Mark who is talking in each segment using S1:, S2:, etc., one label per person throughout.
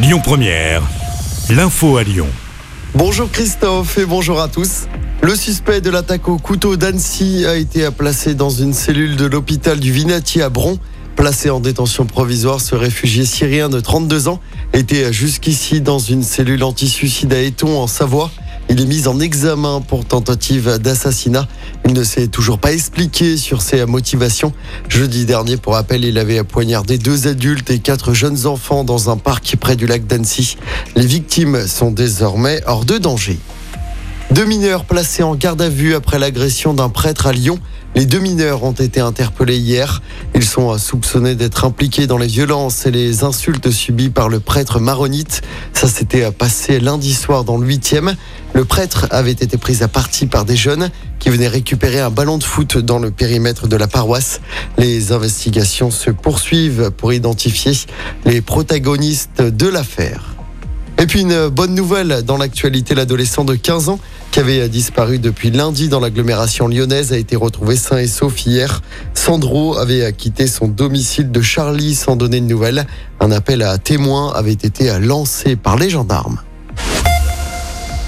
S1: Lyon Première, l'info à Lyon.
S2: Bonjour Christophe et bonjour à tous. Le suspect de l'attaque au couteau d'Annecy a été placé dans une cellule de l'hôpital du Vinatier à Bron. Placé en détention provisoire, ce réfugié syrien de 32 ans était jusqu'ici dans une cellule anti-suicide à Eton en Savoie. Il est mis en examen pour tentative d'assassinat. Il ne s'est toujours pas expliqué sur ses motivations. Jeudi dernier, pour rappel, il avait poignardé deux adultes et quatre jeunes enfants dans un parc près du lac d'Annecy. Les victimes sont désormais hors de danger. Deux mineurs placés en garde à vue après l'agression d'un prêtre à Lyon. Les deux mineurs ont été interpellés hier. Ils sont soupçonnés d'être impliqués dans les violences et les insultes subies par le prêtre maronite. Ça s'était passé lundi soir dans le 8e. Le prêtre avait été pris à partie par des jeunes qui venaient récupérer un ballon de foot dans le périmètre de la paroisse. Les investigations se poursuivent pour identifier les protagonistes de l'affaire. Et puis une bonne nouvelle dans l'actualité, l'adolescent de 15 ans qui avait disparu depuis lundi dans l'agglomération lyonnaise a été retrouvé sain et sauf hier. Sandro avait quitté son domicile de Charlie sans donner de nouvelles. Un appel à témoins avait été lancé par les gendarmes.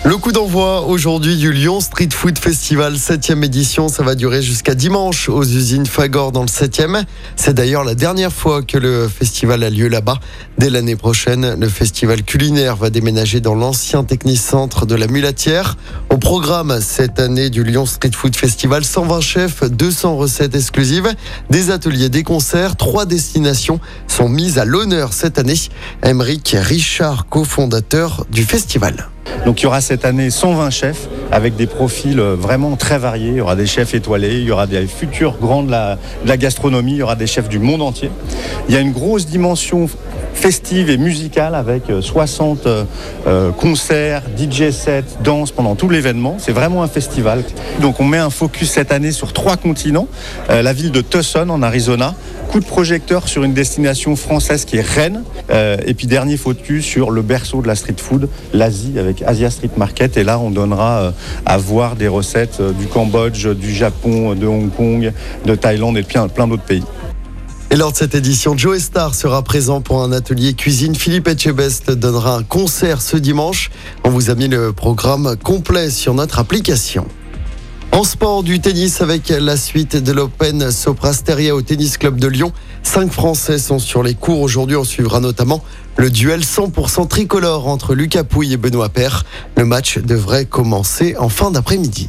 S2: Le coup d'envoi aujourd'hui du Lyon Street Food Festival 7e édition, ça va durer jusqu'à dimanche aux usines Fagor dans le 7e. C'est d'ailleurs la dernière fois que le festival a lieu là-bas. Dès l'année prochaine, le festival culinaire va déménager dans l'ancien technicentre de la Mulatière. Au programme cette année du Lyon Street Food Festival, 120 chefs, 200 recettes exclusives, des ateliers, des concerts, trois destinations sont mises à l'honneur cette année. Emeric Richard, cofondateur du festival.
S3: Donc il y aura cette année 120 chefs avec des profils euh, vraiment très variés. Il y aura des chefs étoilés, il y aura des futurs grands de la, gastronomie, il y aura des chefs du monde entier. Il y a une grosse dimension festive et musicale avec 60 euh, euh, concerts, DJ sets, danse pendant tout l'événement. C'est vraiment un festival. Donc on met un focus cette année sur trois continents. la ville de Tucson en Arizona, coup de projecteur sur une destination française qui est Rennes. Euh, et puis dernier focus sur le berceau de la street food, l'Asie avec Asia Street Market. Et là, on donnera euh, à voir des recettes euh, du Cambodge, du Japon, de Hong Kong, de Thaïlande et de plein d'autres pays.
S2: Et lors de cette édition, Joe Star sera présent pour un atelier cuisine. Philippe Etchebest donnera un concert ce dimanche. On vous a mis le programme complet sur notre application. En sport, du tennis avec la suite de l'Open Soprasteria au Tennis Club de Lyon. Cinq Français sont sur les cours aujourd'hui. On suivra notamment le duel 100% tricolore entre Lucas Pouille et Benoît Paire. Le match devrait commencer en fin d'après-midi.